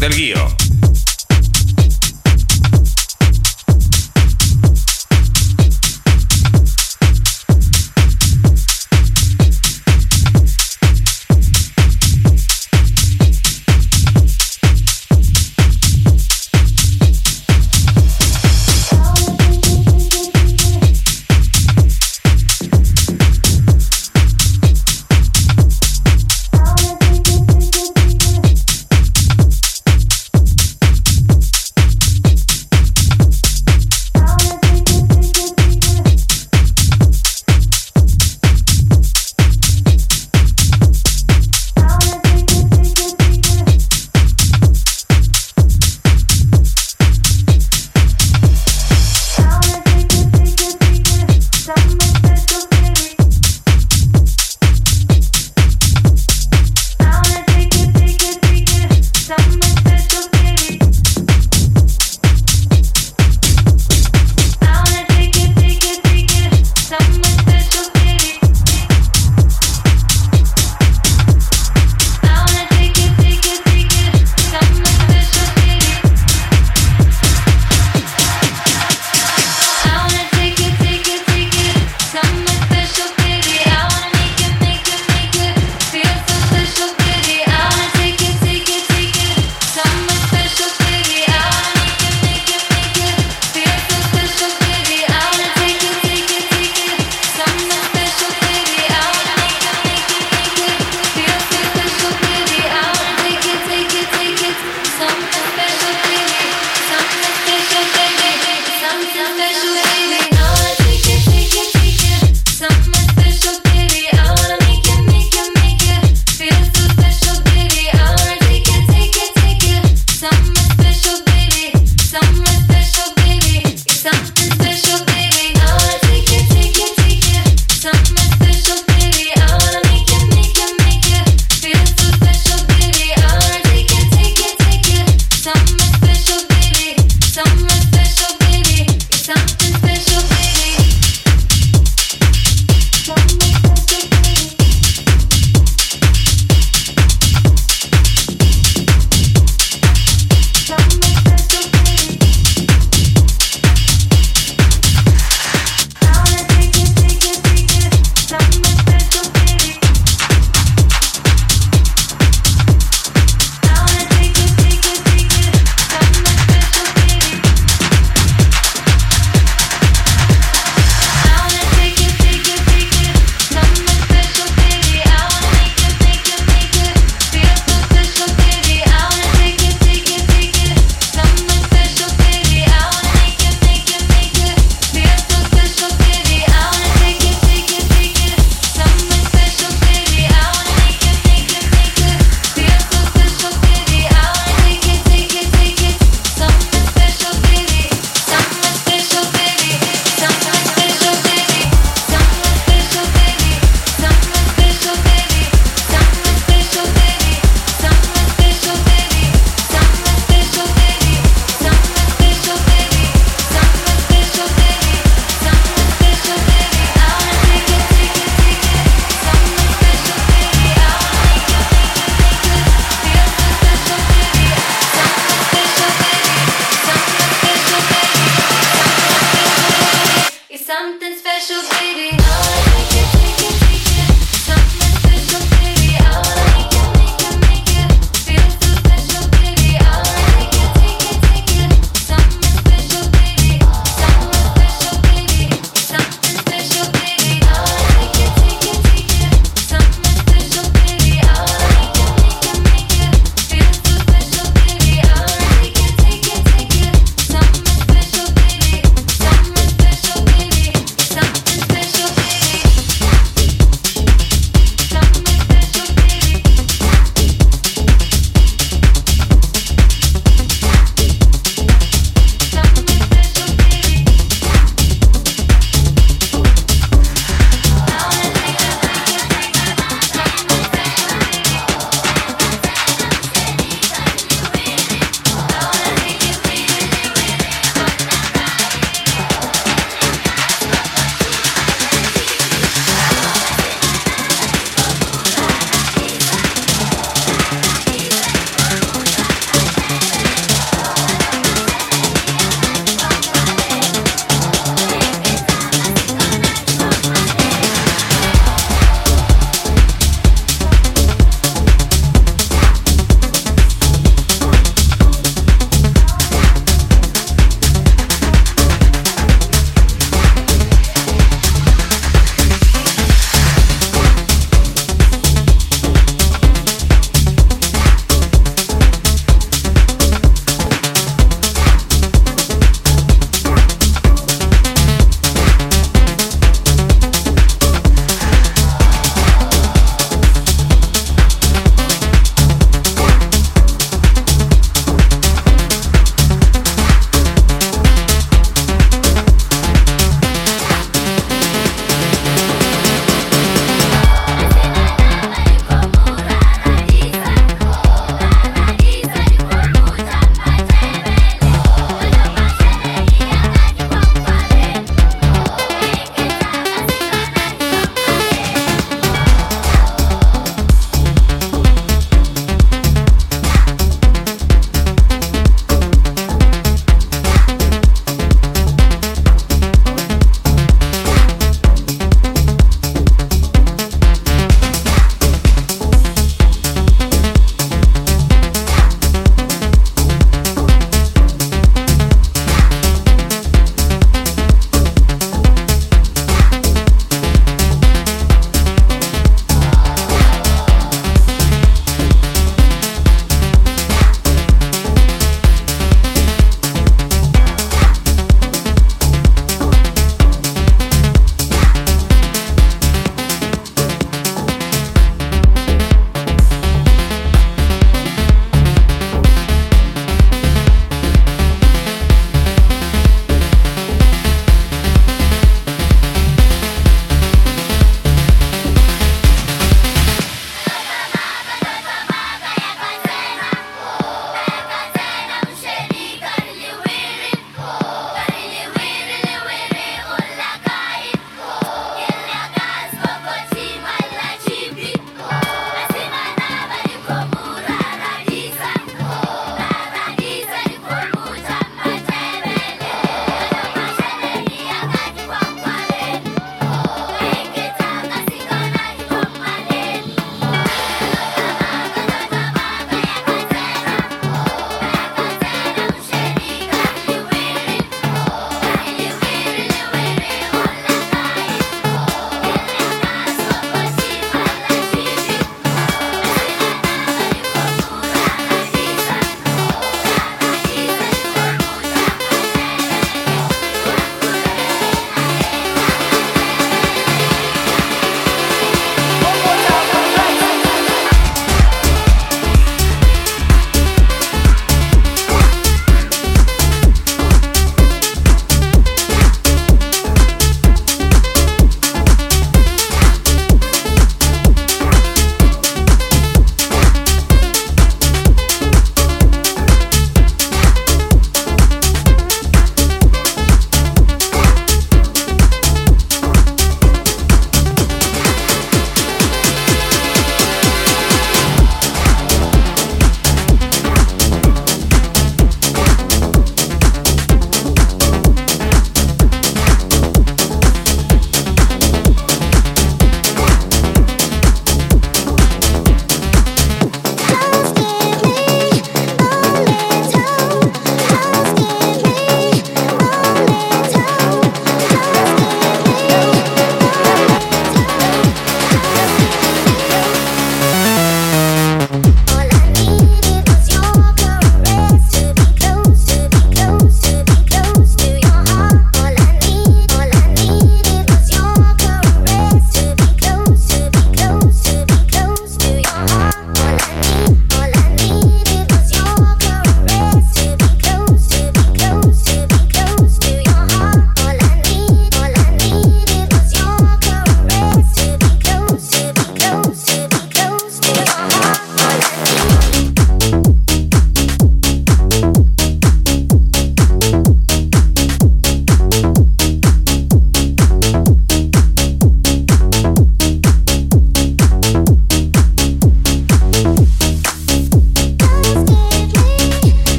Del Guío.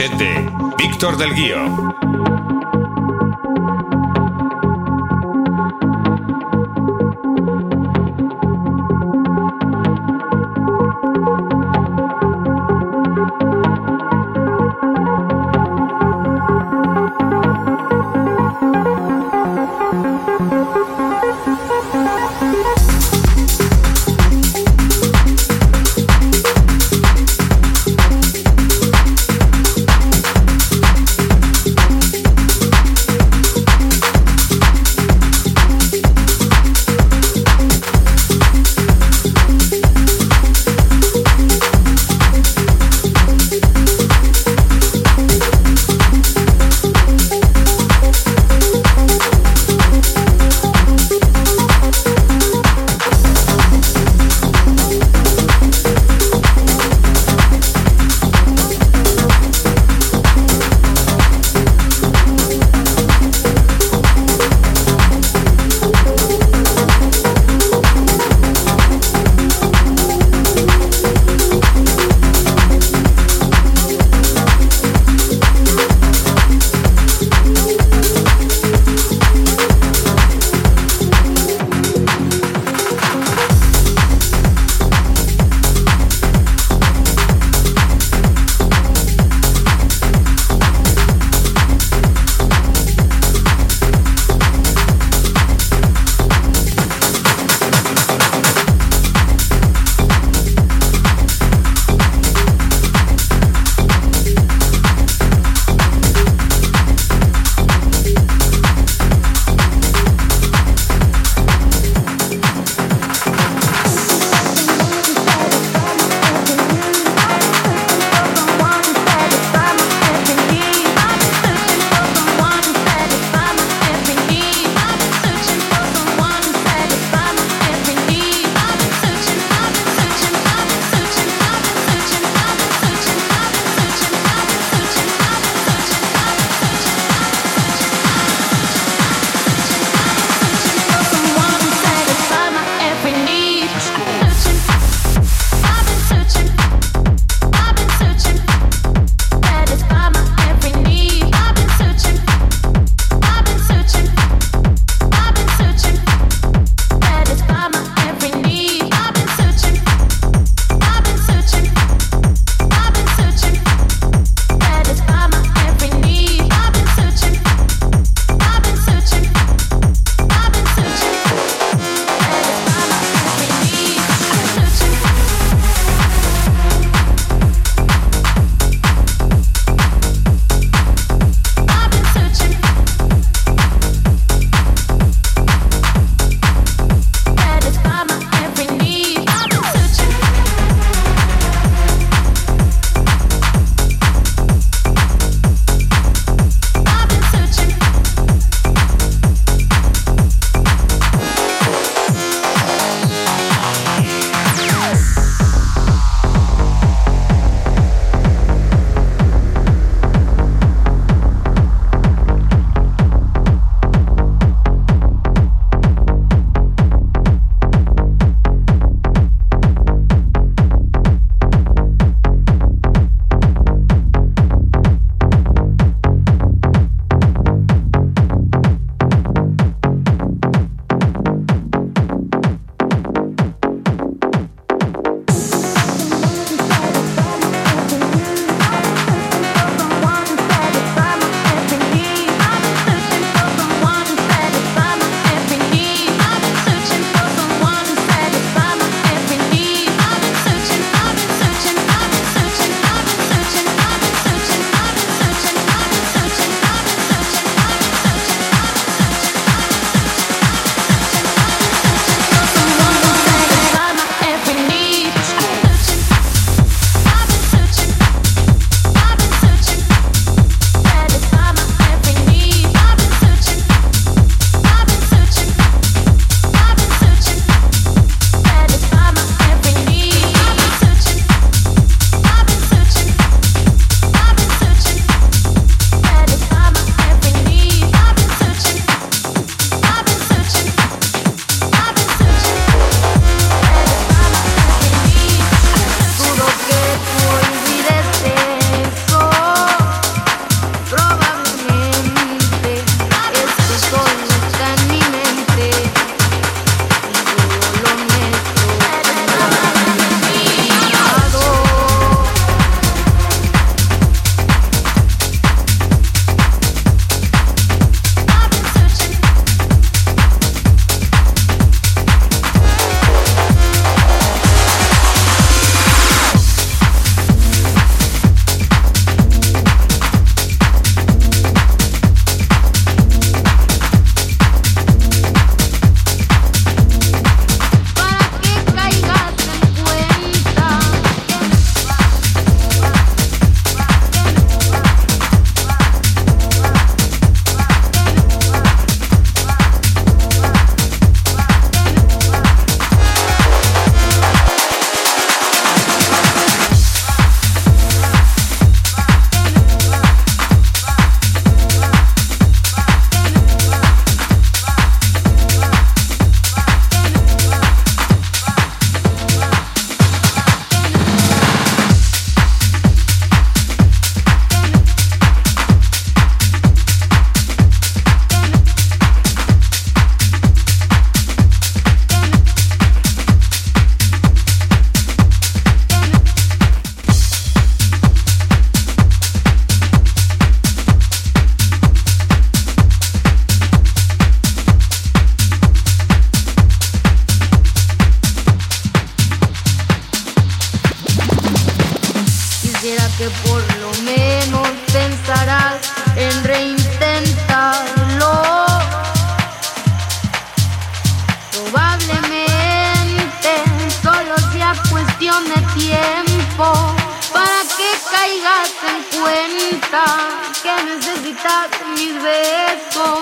De Víctor del Guío. En cuenta que necesitas mis besos.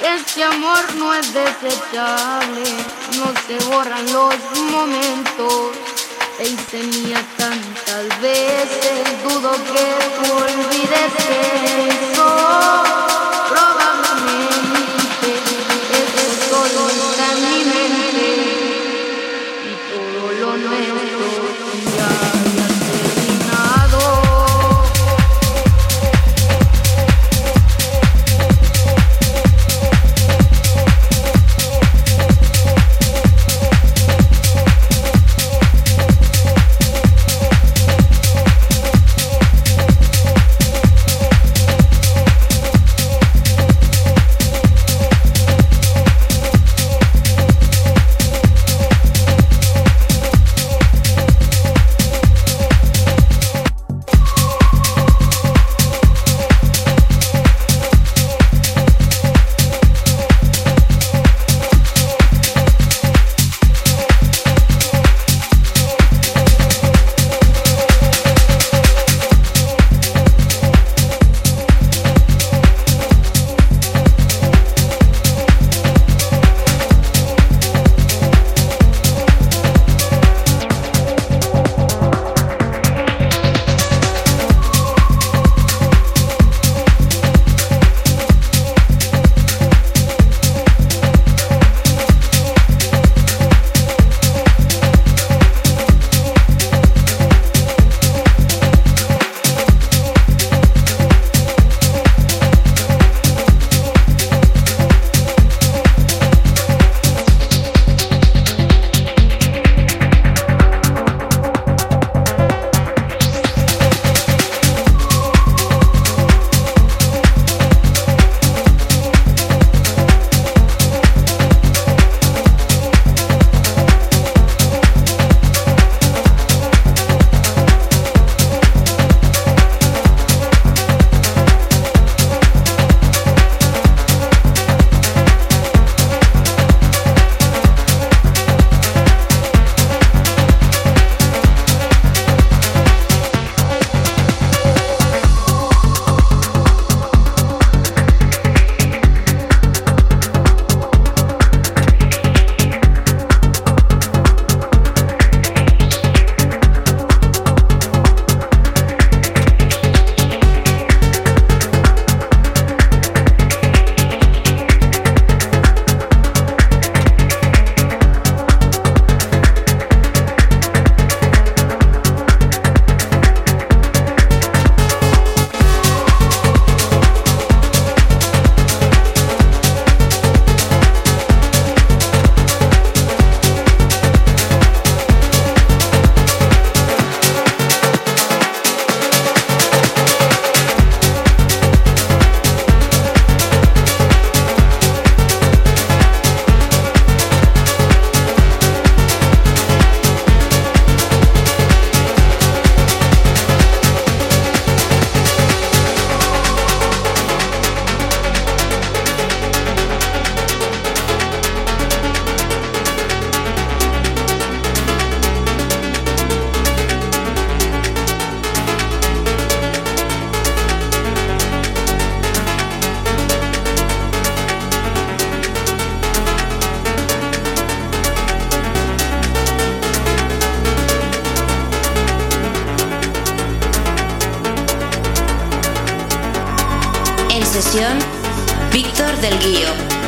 Este amor no es desechable, no se borran los momentos te hice mía tantas veces, dudo que olvides eso. Víctor del Guío.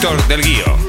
director del guío.